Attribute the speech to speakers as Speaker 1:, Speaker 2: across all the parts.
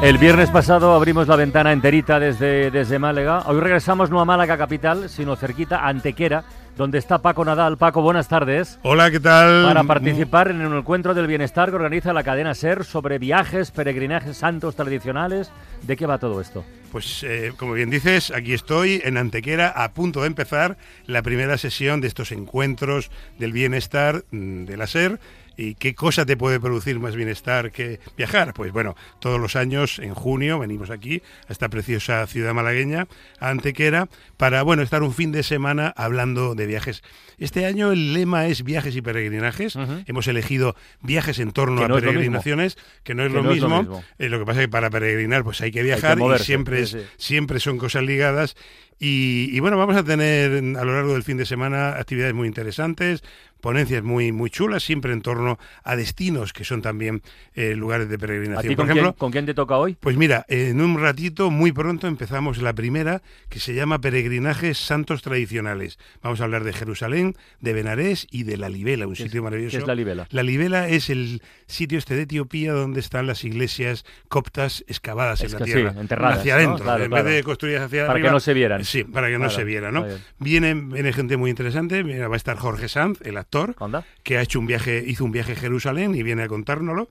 Speaker 1: El viernes pasado abrimos la ventana enterita desde, desde Málaga. Hoy regresamos no a Málaga capital, sino cerquita, a Antequera, donde está Paco Nadal. Paco, buenas tardes.
Speaker 2: Hola, ¿qué tal?
Speaker 1: Para participar en un encuentro del bienestar que organiza la cadena SER sobre viajes, peregrinajes santos tradicionales. ¿De qué va todo esto?
Speaker 2: Pues eh, como bien dices, aquí estoy en Antequera a punto de empezar la primera sesión de estos encuentros del bienestar mm, de la SER. ¿Y qué cosa te puede producir más bienestar que viajar? Pues bueno, todos los años en junio venimos aquí a esta preciosa ciudad malagueña, Antequera, para bueno, estar un fin de semana hablando de viajes. Este año el lema es viajes y peregrinajes. Hemos elegido viajes en torno
Speaker 1: Que
Speaker 2: a
Speaker 1: no
Speaker 2: peregrinaciones, que no es,
Speaker 1: Que
Speaker 2: lo,
Speaker 1: no es lo
Speaker 2: mismo. Eh, lo que pasa es que para peregrinar pues hay que viajar
Speaker 1: moverse,
Speaker 2: y siempre, es,
Speaker 1: sí.
Speaker 2: siempre son cosas ligadas. Y, y bueno, vamos a tener a lo largo del fin de semana actividades muy interesantes, ponencias muy, muy chulas, siempre en torno a destinos que son también eh, lugares de
Speaker 1: ¿A
Speaker 2: peregrinación.
Speaker 1: ti
Speaker 2: Por
Speaker 1: con,
Speaker 2: ejemplo,
Speaker 1: quién, con quién te toca hoy?
Speaker 2: pues mira, en un ratito, muy pronto, empezamos la primera, que se llama Peregrinajes Santos Tradicionales. Vamos a hablar de Jerusalén, de Benarés y de La Libela, un
Speaker 1: ¿Qué
Speaker 2: sitio
Speaker 1: es-
Speaker 2: maravilloso.
Speaker 1: qué es La Libela?
Speaker 2: La Libela es el sitio este de Etiopía donde están las iglesias coptas excavadas
Speaker 1: Es
Speaker 2: en la
Speaker 1: que sí,
Speaker 2: tierra.
Speaker 1: enterradas,
Speaker 2: hacia
Speaker 1: ¿no?
Speaker 2: adentro.
Speaker 1: Claro,
Speaker 2: en
Speaker 1: claro.
Speaker 2: vez de construidas hacia
Speaker 1: Para que no se vieran.
Speaker 2: Sí, para que no se viera, ¿no? Viene, viene gente muy interesante. Va a estar Jorge Sanz, el actor, que ha hecho un viaje, hizo un viaje a Jerusalén y viene a contárnoslo.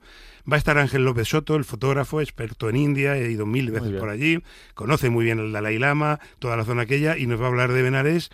Speaker 2: Va a estar Ángel López Soto, el fotógrafo, experto en India, he ido mil veces por allí, conoce muy bien el Dalai Lama, toda la zona aquella, y nos va a hablar de Benarés.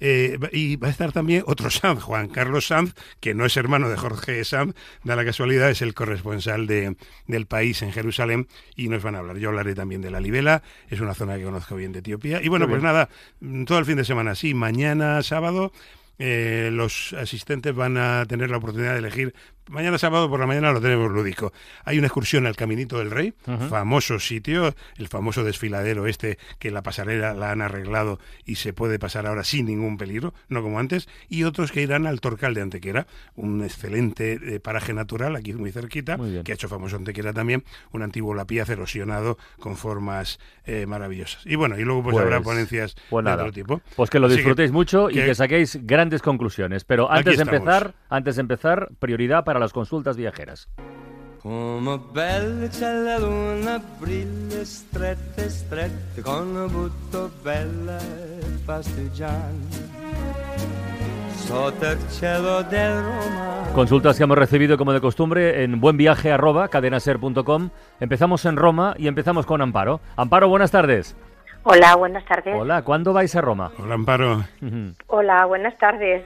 Speaker 2: Eh, y va a estar también otro Sanz, Juan Carlos Sanz, que no es hermano de Jorge Sanz, da la casualidad, es el corresponsal de, del país en Jerusalén, y nos van a hablar. Yo hablaré también de la Libela, es una zona que conozco bien de Etiopía. Y bueno,
Speaker 1: Muy
Speaker 2: pues
Speaker 1: bien.
Speaker 2: nada, mm, todo el fin de semana, sí, mañana sábado eh, los asistentes van a tener la oportunidad de elegir. Mañana sábado por la mañana lo tenemos lúdico. Hay una excursión al Caminito del Rey, famoso sitio, el famoso desfiladero este que la pasarela la han arreglado y se puede pasar ahora sin ningún peligro, no como antes, y otros que irán al Torcal de Antequera, un excelente eh, paraje natural aquí muy cerquita,
Speaker 1: Muy
Speaker 2: que ha hecho famoso Antequera también, un antiguo lapiaz erosionado con formas eh, maravillosas. Y bueno, y luego pues,
Speaker 1: Pues-
Speaker 2: habrá ponencias
Speaker 1: pues
Speaker 2: de otro tipo.
Speaker 1: Pues que lo disfrutéis mucho y
Speaker 2: que-
Speaker 1: que saquéis grandes conclusiones. Pero antes de empezar, antes de empezar, prioridad para las consultas viajeras.
Speaker 3: Come belle c'è la luna, brilla strette, strette, con un butto bella partigiano. Sotto il cielo del Roma.
Speaker 1: Consultas que hemos recibido como de costumbre en buenviaje@cadenaser.com. Empezamos en Roma y empezamos con Amparo. Amparo, buenas tardes.
Speaker 4: Hola, buenas tardes.
Speaker 1: Hola, ¿cuándo vais a Roma?
Speaker 2: Hola, Amparo.
Speaker 4: Hola, buenas tardes.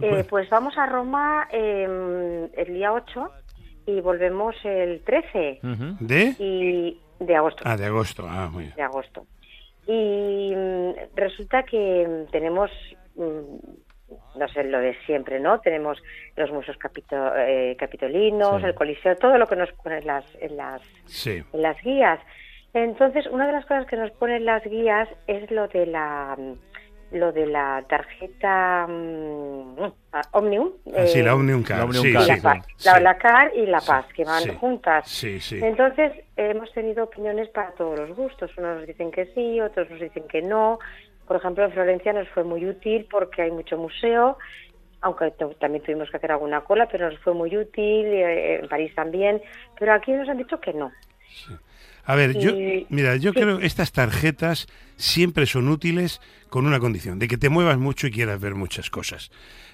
Speaker 4: Eh, pues vamos a Roma eh, el día 8 y volvemos el 13
Speaker 1: Ujú.
Speaker 2: ¿De?
Speaker 4: y de agosto.
Speaker 2: Ah, de agosto. Ah, muy bien.
Speaker 4: De agosto. Y mm, resulta que mm, tenemos, mm, no sé, lo de siempre, ¿no? Tenemos los museos capito- eh, capitolinos,
Speaker 1: Sí.
Speaker 4: el coliseo, todo lo que nos ponen en las, en las
Speaker 2: Sí.
Speaker 4: en las guías. Entonces, una de las cosas que nos ponen las guías es lo de la lo de la tarjeta mm, Omnium.
Speaker 2: Ah, sí,
Speaker 4: eh,
Speaker 2: la Omnium Card.
Speaker 1: la Omnium
Speaker 2: sí,
Speaker 1: Card,
Speaker 4: y la,
Speaker 2: sí,
Speaker 4: Paz,
Speaker 2: sí.
Speaker 4: la, la CAR y la
Speaker 2: Sí,
Speaker 4: Paz, que van
Speaker 2: sí.
Speaker 4: juntas.
Speaker 2: Sí, sí.
Speaker 4: Entonces, hemos tenido opiniones para todos los gustos. Unos nos dicen que sí, otros nos dicen que no. Por ejemplo, en Florencia nos fue muy útil porque hay mucho museo, aunque también tuvimos que hacer alguna cola, pero nos fue muy útil, eh, en París también. Pero aquí nos han dicho que no.
Speaker 2: A ver, yo, mira, yo
Speaker 4: sí.
Speaker 2: creo que estas tarjetas siempre son útiles con una condición, de que te muevas mucho y quieras ver muchas cosas.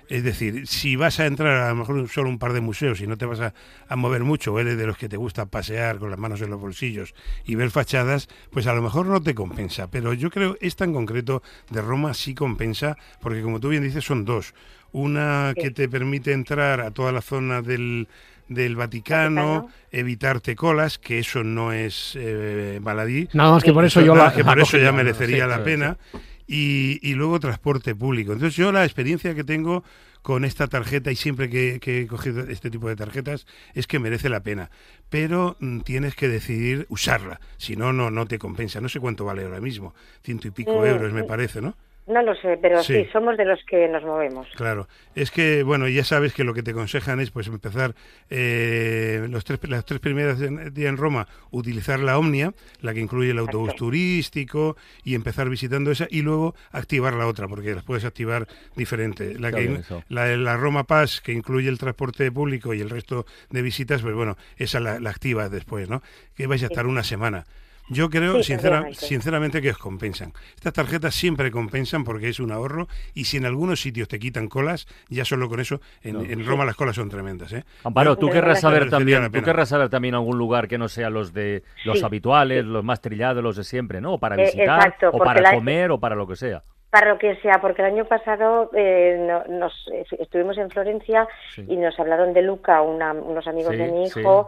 Speaker 2: Es decir, si vas a entrar a lo mejor solo un par de museos y no te vas a, a mover mucho, o eres de los que te gusta pasear con las manos en los bolsillos y ver fachadas, pues a lo mejor no te compensa. Pero yo creo esta en concreto de Roma sí compensa, porque como tú bien dices, son dos. Una que te permite entrar a toda la zona del, del Vaticano,
Speaker 4: Vaticano.
Speaker 2: evitarte colas, que eso no es eh, baladí.
Speaker 5: Nada más que por eso yo
Speaker 2: Nada,
Speaker 5: la,
Speaker 2: que
Speaker 5: la
Speaker 2: por eso ya merecería
Speaker 5: Sí,
Speaker 2: la
Speaker 5: sí,
Speaker 2: pena. y, y luego transporte público. Entonces yo la experiencia que tengo con esta tarjeta y siempre que, que he cogido este tipo de tarjetas es que merece la pena. Pero mm, tienes que decidir usarla, si no, no, no te compensa. No sé cuánto vale ahora mismo, ciento y pico
Speaker 4: Mm,
Speaker 2: euros me parece, ¿no?
Speaker 4: No lo sé, pero
Speaker 2: Sí.
Speaker 4: sí. somos de los que nos movemos.
Speaker 2: Claro, es que, bueno, ya sabes que lo que te aconsejan es pues empezar eh, los tres, las tres primeras días en Roma, utilizar la Omnia, la que incluye el autobús
Speaker 4: Exacto.
Speaker 2: turístico, y empezar visitando esa, y luego activar la otra, porque las puedes activar diferente. La, que, la Roma Pass, que incluye el transporte público y el resto de visitas, pues bueno, esa la, la activas después, ¿no? Que vais a estar una semana. Yo creo,
Speaker 4: Sí,
Speaker 2: sincera-
Speaker 4: efectivamente.
Speaker 2: sinceramente, que os compensan. Estas tarjetas siempre compensan porque es un ahorro y si en algunos sitios te quitan colas, ya solo con eso, en, en Roma las colas son tremendas. ¿eh?
Speaker 1: Amparo, tú querrás saber también, tú querrás saber también algún lugar que no sea los de los
Speaker 4: Sí,
Speaker 1: habituales, los más trillados, los de siempre, ¿no? O para
Speaker 4: Eh,
Speaker 1: visitar,
Speaker 4: exacto,
Speaker 1: o para
Speaker 4: la-
Speaker 1: comer, o para lo que sea.
Speaker 4: Para lo que sea, porque el año pasado eh, no- nos eh, estuvimos en Florencia
Speaker 1: Sí.
Speaker 4: y nos hablaron de Luca, una- unos amigos
Speaker 1: Sí,
Speaker 4: de mi
Speaker 1: sí.
Speaker 4: hijo,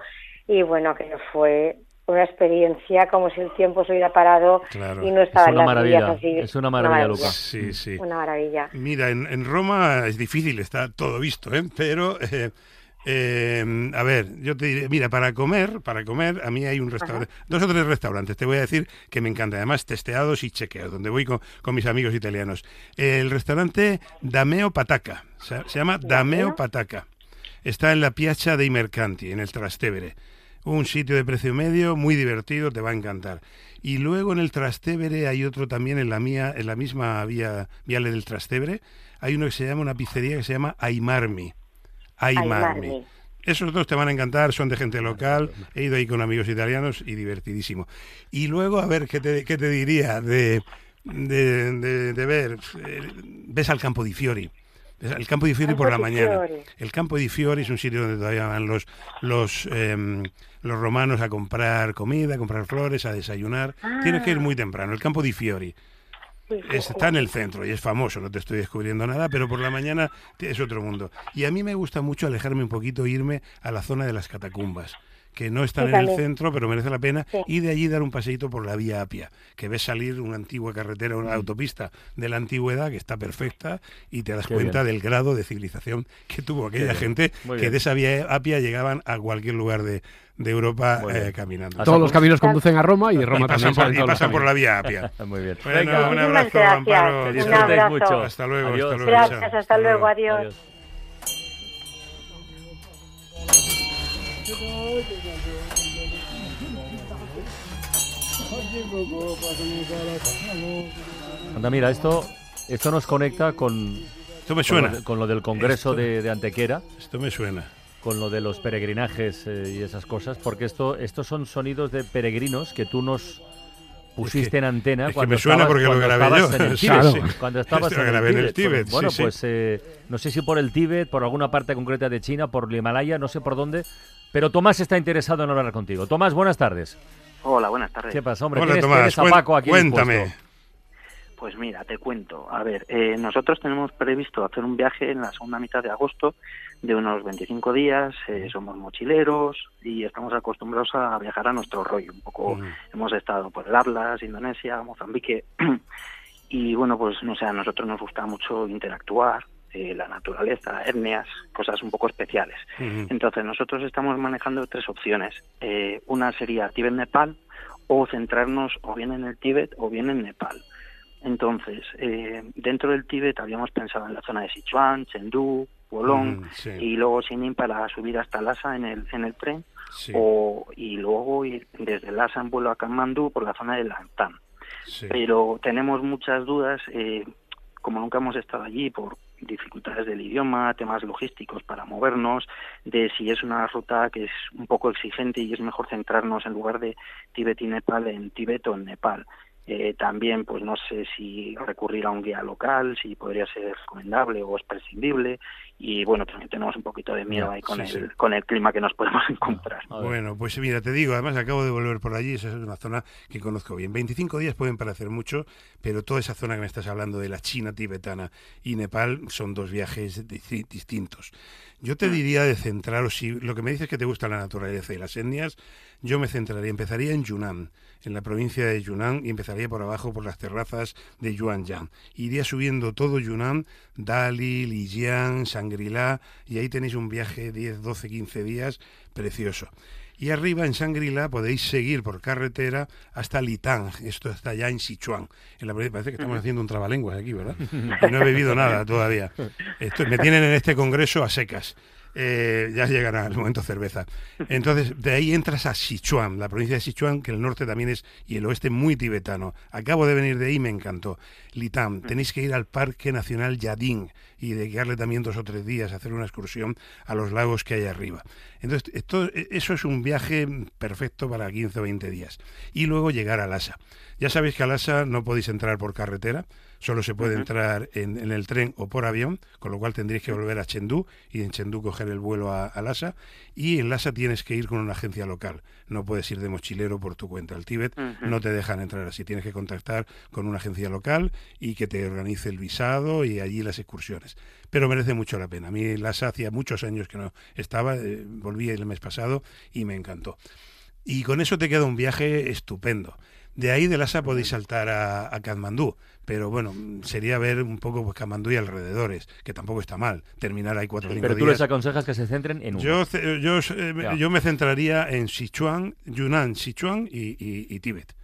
Speaker 4: y bueno, que fue una experiencia como si el tiempo se hubiera parado
Speaker 2: Claro.
Speaker 4: y no
Speaker 1: Es
Speaker 4: estaban
Speaker 1: una
Speaker 4: las
Speaker 1: maravilla,
Speaker 4: así.
Speaker 1: es una maravilla, Luca.
Speaker 2: Sí, sí.
Speaker 4: Una maravilla.
Speaker 2: Mira, en, en Roma es difícil, está todo visto, ¿eh? pero eh, eh, a ver, yo te diré, mira, para comer, para comer, a mí hay un restaurante, dos o tres restaurantes, te voy a decir que me encantan, además testeados y chequeados, donde voy con, con mis amigos italianos. El restaurante Dameo Pataca, se, se llama Dameo. Pataca, está en la Piazza dei Mercanti, en el Trastevere. Un sitio de precio medio, muy divertido, te va a encantar. Y luego en el Trastevere hay otro también en la mía, en la misma vía viale del Trastevere, hay uno que se llama una pizzería que se llama Aimarmi. Aimarmi.
Speaker 4: Aimarmi.
Speaker 2: Esos dos te van a encantar, son de gente local, he ido ahí con amigos italianos y divertidísimo. Y luego, a ver, ¿qué te, qué te diría de, de, de- de ver? eh, ves al Campo di Fiori. El Campo di Fiori
Speaker 4: Campo
Speaker 2: por la mañana.
Speaker 4: Fiori.
Speaker 2: El Campo di Fiori es un sitio donde todavía van los, los, em, los romanos a comprar comida, a comprar flores, a desayunar. Tienes que ir muy temprano. El Campo di Fiori. Es- está en el centro y es famoso, no te estoy descubriendo nada, pero por la mañana es otro mundo. Y a mí me gusta mucho alejarme un poquito e irme a la zona de las catacumbas, que no están
Speaker 4: Sí,
Speaker 2: en el centro, pero merece la pena,
Speaker 4: Sí.
Speaker 2: y de allí dar un paseíto por la vía Apia, que ves salir una antigua carretera, una autopista de la antigüedad que está perfecta y te das
Speaker 1: Qué
Speaker 2: cuenta
Speaker 1: bien.
Speaker 2: del grado de civilización que tuvo aquella gente, que
Speaker 1: bien.
Speaker 2: de esa vía Apia llegaban a cualquier lugar de, de Europa eh, caminando.
Speaker 5: Todos los caminos conducen a Roma y Roma
Speaker 2: Y pasan
Speaker 5: también
Speaker 2: por, y pasan por la vía Apia.
Speaker 1: Muy bien.
Speaker 2: Bueno,
Speaker 1: Venga,
Speaker 2: un abrazo,
Speaker 4: gracias.
Speaker 2: Amparo.
Speaker 1: que disfrutéis mucho.
Speaker 2: Hasta luego,
Speaker 1: Adiós.
Speaker 2: hasta luego.
Speaker 4: Gracias, hasta luego, adiós.
Speaker 1: Adiós. Anda, mira, esto, esto nos conecta con,
Speaker 2: Esto me
Speaker 1: con, lo,
Speaker 2: suena.
Speaker 1: con lo del Congreso
Speaker 2: Esto-
Speaker 1: de, de Antequera,
Speaker 2: Esto me suena.
Speaker 1: con lo de los peregrinajes eh, y esas cosas, porque esto, estos son sonidos de peregrinos que tú nos pusiste
Speaker 2: Es que-
Speaker 1: en antena
Speaker 2: es que
Speaker 1: cuando
Speaker 2: me suena
Speaker 1: estabas,
Speaker 2: porque lo grabé yo.
Speaker 1: en el Tíbet.
Speaker 5: sí.
Speaker 1: Cuando estabas
Speaker 2: Esto lo
Speaker 1: en el
Speaker 2: grabé en el
Speaker 1: Tíbet.
Speaker 2: Tíbet,
Speaker 1: Bueno,
Speaker 2: sí,
Speaker 1: pues eh, no sé si por el Tíbet, por alguna parte concreta de China, por el Himalaya, no sé por dónde, pero Tomás está interesado en hablar contigo. Tomás, buenas tardes.
Speaker 6: Hola, buenas tardes.
Speaker 1: ¿Qué pasa, hombre?
Speaker 2: Hola,
Speaker 1: ¿Tienes,
Speaker 2: Tomás.
Speaker 1: tienes a
Speaker 2: cuen-
Speaker 1: Paco aquí
Speaker 2: cuéntame.
Speaker 1: dispuesto?
Speaker 6: Pues mira, te cuento. A ver, eh, nosotros tenemos previsto hacer un viaje en la segunda mitad de agosto de unos 25 días. eh, somos mochileros y estamos acostumbrados a viajar a nuestro rollo. Un poco hemos estado por el Atlas, Indonesia, Mozambique. y bueno, pues no sé, a nosotros nos gusta mucho interactuar, eh, la naturaleza, etnias, cosas un poco especiales. Entonces, nosotros estamos manejando tres opciones. Eh, una sería Tíbet-Nepal o centrarnos o bien en el Tíbet o bien en Nepal. Entonces, eh, dentro del Tíbet habíamos pensado en la zona de Sichuan, Chengdu, Wolong
Speaker 2: Mm, sí,
Speaker 6: y luego Sinin para subir hasta Lhasa en el, en el tren
Speaker 2: sí,
Speaker 6: o y luego ir desde Lhasa en vuelo a Kathmandu por la zona de Langtan
Speaker 2: sí.
Speaker 6: pero tenemos muchas dudas, eh, como nunca hemos estado allí por dificultades del idioma, temas logísticos para movernos, de si es una ruta que es un poco exigente y es mejor centrarnos en lugar de Tíbet y Nepal en Tíbet o en Nepal. Eh, también, pues no sé si recurrir a un guía local, si podría ser recomendable o es prescindible. Y bueno, también tenemos un poquito de miedo ahí con,
Speaker 2: sí,
Speaker 6: el,
Speaker 2: sí.
Speaker 6: con el clima que nos podemos encontrar.
Speaker 2: Bueno, pues mira, te digo, además acabo de volver por allí, esa es una zona que conozco bien. 25 días pueden parecer mucho, pero toda esa zona que me estás hablando de la China tibetana y Nepal son dos viajes di- distintos. Yo te diría de centraros, si lo que me dices es que te gusta la naturaleza y las etnias, yo me centraría, empezaría en Yunnan, en la provincia de Yunnan, y empezaría por abajo por las terrazas de Yuanyang. Iría subiendo todo Yunnan, Dali, Lijiang, Shangri-La, y ahí tenéis un viaje 10, 12, 15 días precioso. Y arriba en Shangri-La podéis seguir por carretera hasta Litang, esto está ya en Sichuan. En la, parece que estamos haciendo un trabalenguas aquí, ¿verdad? Y no he bebido nada todavía. Esto- me tienen en este congreso a secas. Eh, ya llegará el momento cerveza. Entonces, de ahí entras a Sichuan, la provincia de Sichuan, que el norte también es, y el oeste muy tibetano. Acabo de venir de ahí me encantó. Litam, tenéis que ir al Parque Nacional Yadin y dedicarle también dos o tres días a hacer una excursión a los lagos que hay arriba. Entonces, esto, eso es un viaje perfecto para 15 o 20 días. Y luego llegar a Lhasa. Ya sabéis que a Lhasa no podéis entrar por carretera, solo se puede entrar en, en el tren o por avión, con lo cual tendréis que volver a Chengdu y en Chengdu coger el vuelo a, a Lhasa. Y en Lhasa tienes que ir con una agencia local, no puedes ir de mochilero por tu cuenta. Al Tíbet no te dejan entrar así, tienes que contactar con una agencia local y que te organice el visado y allí las excursiones. Pero merece mucho la pena. A mí Lhasa hacía muchos años que no estaba, eh, volví el mes pasado y me encantó. Y con eso te queda un viaje estupendo. De ahí de Lhasa podéis saltar a, a Katmandú, pero bueno, sería ver un poco pues, Katmandú y alrededores, que tampoco está mal. Terminar ahí cuatro o cinco
Speaker 1: Pero tú
Speaker 2: días.
Speaker 1: les aconsejas que se centren en uno.
Speaker 2: Yo, yo, eh, yo me centraría en Sichuan, Yunnan, Sichuan y, y- y Tíbet.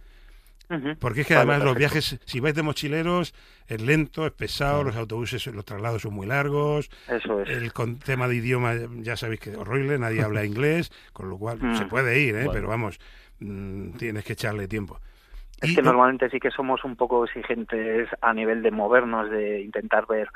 Speaker 2: Porque es que
Speaker 6: Vale,
Speaker 2: además los viajes, si vais de mochileros, es lento, es pesado, los autobuses, los traslados son muy largos,
Speaker 6: Eso es.
Speaker 2: el con tema de idioma ya sabéis que es horrible, nadie habla inglés, con lo cual
Speaker 6: Mm.
Speaker 2: se puede ir, ¿eh?
Speaker 1: Bueno.
Speaker 2: pero vamos, mm, tienes que echarle tiempo.
Speaker 6: Es que normalmente sí que somos un poco exigentes a nivel de movernos, de intentar ver,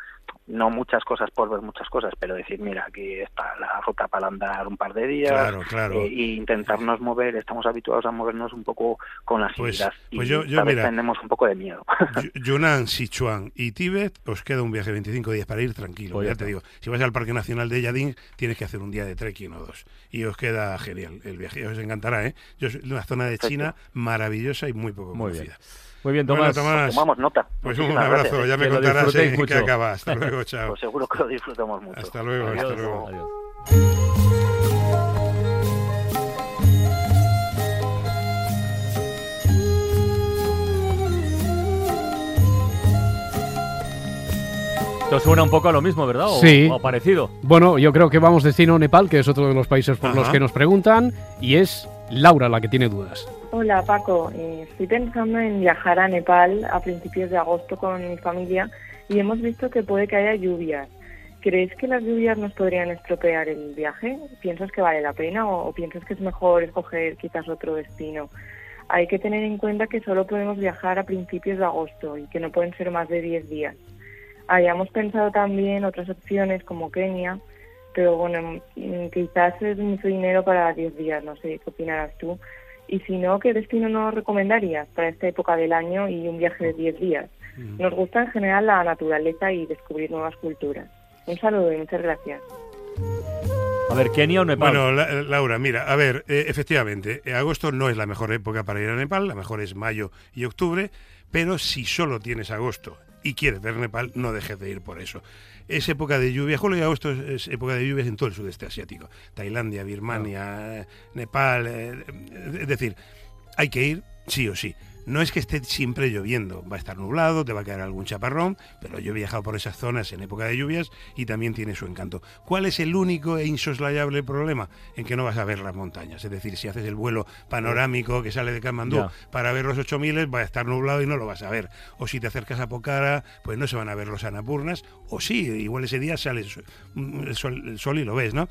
Speaker 6: no muchas cosas por ver muchas cosas, pero decir, mira, aquí está la ruta para andar un par de días,
Speaker 2: Claro, claro.
Speaker 6: eh, y intentarnos mover, estamos habituados a movernos un poco con
Speaker 2: Pues-
Speaker 6: agilidad,
Speaker 2: pues
Speaker 6: y
Speaker 2: yo- yo,
Speaker 6: vez
Speaker 2: mira,
Speaker 6: tenemos un poco de miedo.
Speaker 2: Yu- Yunnan, Sichuan y Tíbet, os queda un viaje de 25 días para ir tranquilo.
Speaker 1: Pues ya
Speaker 2: te digo, si vas al Parque Nacional de Yadin, tienes que hacer un día de trekking o dos. Y os queda genial el viaje. Os encantará, ¿eh? Yo soy de una zona de. China maravillosa y muy poco
Speaker 1: Muy bien. Muy bien,
Speaker 2: Bueno,
Speaker 1: Tomás.
Speaker 6: Tomamos nota.
Speaker 2: pues un abrazo.
Speaker 6: gracias, ¿eh?
Speaker 2: Ya me
Speaker 1: Que
Speaker 2: contarás en qué
Speaker 1: mucho.
Speaker 2: acaba. Hasta luego, chao.
Speaker 6: Pues seguro que lo disfrutamos mucho.
Speaker 2: Hasta luego, hasta luego.
Speaker 1: adiós. Esto suena un poco a lo mismo, ¿verdad? O,
Speaker 5: Sí.
Speaker 1: o parecido.
Speaker 5: Bueno, yo creo que vamos destino Nepal, que es otro de los países por los que nos preguntan, y es Laura la que tiene dudas.
Speaker 7: Hola Paco, Eh, estoy pensando en viajar a Nepal a principios de agosto con mi familia y hemos visto que puede que haya lluvias. ¿Crees que las lluvias nos podrían estropear el viaje? ¿Piensas que vale la pena o, piensas que es mejor escoger quizás otro destino? Hay que tener en cuenta que solo podemos viajar a principios de agosto y que no pueden ser más de 10 días. Habíamos pensado también otras opciones como Kenia, pero bueno, mm, quizás es mucho dinero para 10 días, no sé, ¿qué opinarás tú? Y si no, ¿qué destino nos recomendarías para esta época del año y un viaje de 10 días? Nos gusta en general la naturaleza y descubrir nuevas culturas. Un saludo y muchas gracias.
Speaker 1: A ver, Kenia o Nepal.
Speaker 2: Bueno, La- Laura, mira, a ver, eh, efectivamente, eh, agosto no es la mejor época para ir a Nepal, la mejor es mayo y octubre, pero si solo tienes agosto y quieres ver Nepal, no dejes de ir por eso. Es época de lluvia, julio y agosto es, época de lluvias en todo el sudeste asiático, Tailandia, Birmania, eh, Nepal, eh, es decir, hay que ir sí o sí. No es que esté siempre lloviendo, va a estar nublado, te va a caer algún chaparrón, pero yo he viajado por esas zonas en época de lluvias y también tiene su encanto. ¿Cuál es el único e insoslayable problema? En que no vas a ver las montañas. Es decir, si haces el vuelo panorámico que sale de Kamandú
Speaker 1: Ya.
Speaker 2: para ver los 8000, va a estar nublado y no lo vas a ver. O si te acercas a Pokhara, pues no se van a ver los Anapurnas, o sí, igual ese día sale el sol- el sol, el sol y lo ves, ¿no?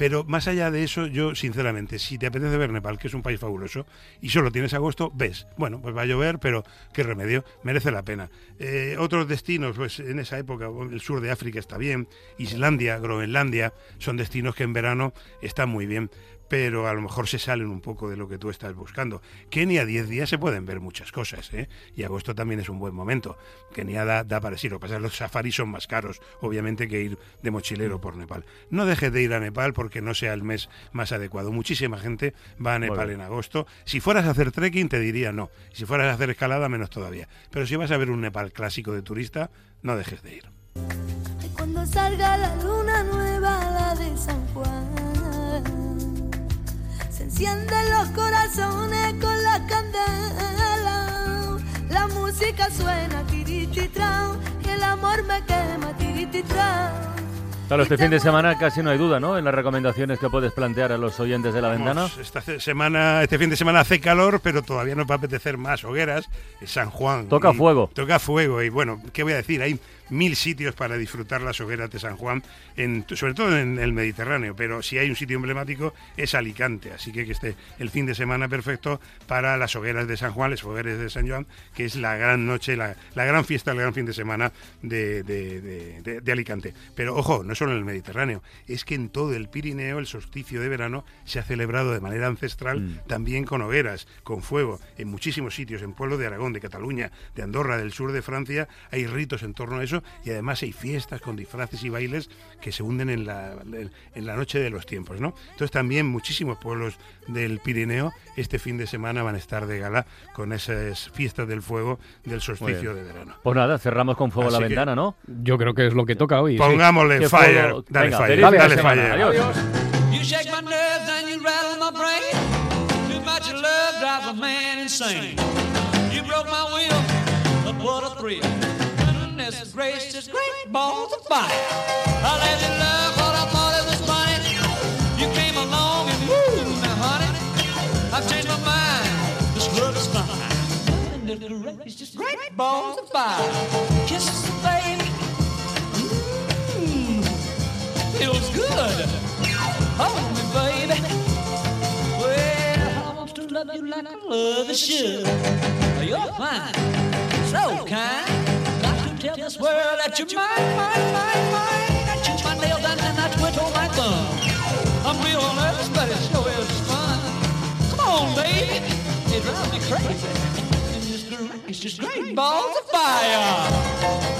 Speaker 2: Pero más allá de eso, yo sinceramente, si te apetece ver Nepal, que es un país fabuloso, y solo tienes agosto, ves. Bueno, pues va a llover, pero qué remedio, merece la pena. Eh, otros destinos, pues en esa época, el sur de África está bien, Islandia, Groenlandia, son destinos que en verano están muy bien, pero a lo mejor se salen un poco de lo que tú estás buscando. Kenia, 10 días se pueden ver muchas cosas, ¿eh? y agosto también es un buen momento. Kenia da, da para sí, lo que pasa es que los safaris son más caros, obviamente, que ir de mochilero por Nepal. No dejes de ir a Nepal porque no sea el mes más adecuado. Muchísima gente va a Nepal en agosto. Si fueras a hacer trekking, te diría no. Si fueras a hacer escalada, menos todavía. Pero si vas a ver un Nepal clásico de turista, no dejes de ir.
Speaker 8: Ay, Cuando
Speaker 9: salga la luna nueva, la de San Juan, se encienden los corazones con la candela. La música suena tirititra y el amor me quema tirititra.
Speaker 1: Claro, este fin de semana casi no hay duda, ¿no? En las recomendaciones que puedes plantear a los oyentes de la ventana.
Speaker 2: Esta semana, este fin de semana hace calor, pero todavía nos va a apetecer más hogueras. San Juan.
Speaker 1: Toca fuego.
Speaker 2: Toca fuego. Y bueno, ¿qué voy a decir? Hay mil sitios para disfrutar las hogueras de San Juan, en, sobre todo en el Mediterráneo. Pero si hay un sitio emblemático es Alicante. Así que que esté el fin de semana perfecto para las hogueras de San Juan, las hogueras de San Juan, que es la gran noche, la, la gran fiesta, el gran fin de semana de, de- de- de- de Alicante. Pero ojo, no solo en el Mediterráneo, es que en todo el Pirineo el solsticio de verano se ha celebrado de manera ancestral
Speaker 1: Mm.
Speaker 2: también con hogueras, con fuego, en muchísimos sitios, en pueblos de Aragón, de Cataluña, de Andorra, del sur de Francia, hay ritos en torno a eso y además hay fiestas con disfraces y bailes que se hunden en la, en la noche de los tiempos, ¿no? Entonces también muchísimos pueblos del Pirineo este fin de semana van a estar de gala con esas fiestas del fuego del solsticio de verano.
Speaker 1: Pues nada, cerramos con fuego
Speaker 2: Así
Speaker 1: la
Speaker 2: que-
Speaker 1: ventana, ¿no?
Speaker 5: Yo creo que es lo que toca hoy. sí.
Speaker 2: Pongámosle
Speaker 1: Qué
Speaker 2: fire,
Speaker 1: fuego.
Speaker 2: dale
Speaker 1: Venga,
Speaker 2: fire, dale
Speaker 1: semana.
Speaker 2: fire.
Speaker 1: Adiós.
Speaker 10: You shake my nerves and you rattle my brain. Too much love drives a man insane. You broke my will, but what a thrill. Goodness gracious, great balls of fire. I let you love what I thought it was funny. You came along and woo, now honey, I've changed my mind. This love is fine. Goodness gracious, great balls of fire. Kisses, baby. Mmm, feels good. Hold me, baby. Well, I want to love you like I love a should. You're fine, so kind. Tell this world that you're mine, mine, mine, mine. I chew my nails and then I twiddle my thumb. I'm real nervous, but it sure is fun. Come on, baby. It drives me crazy. Is just great balls of fire.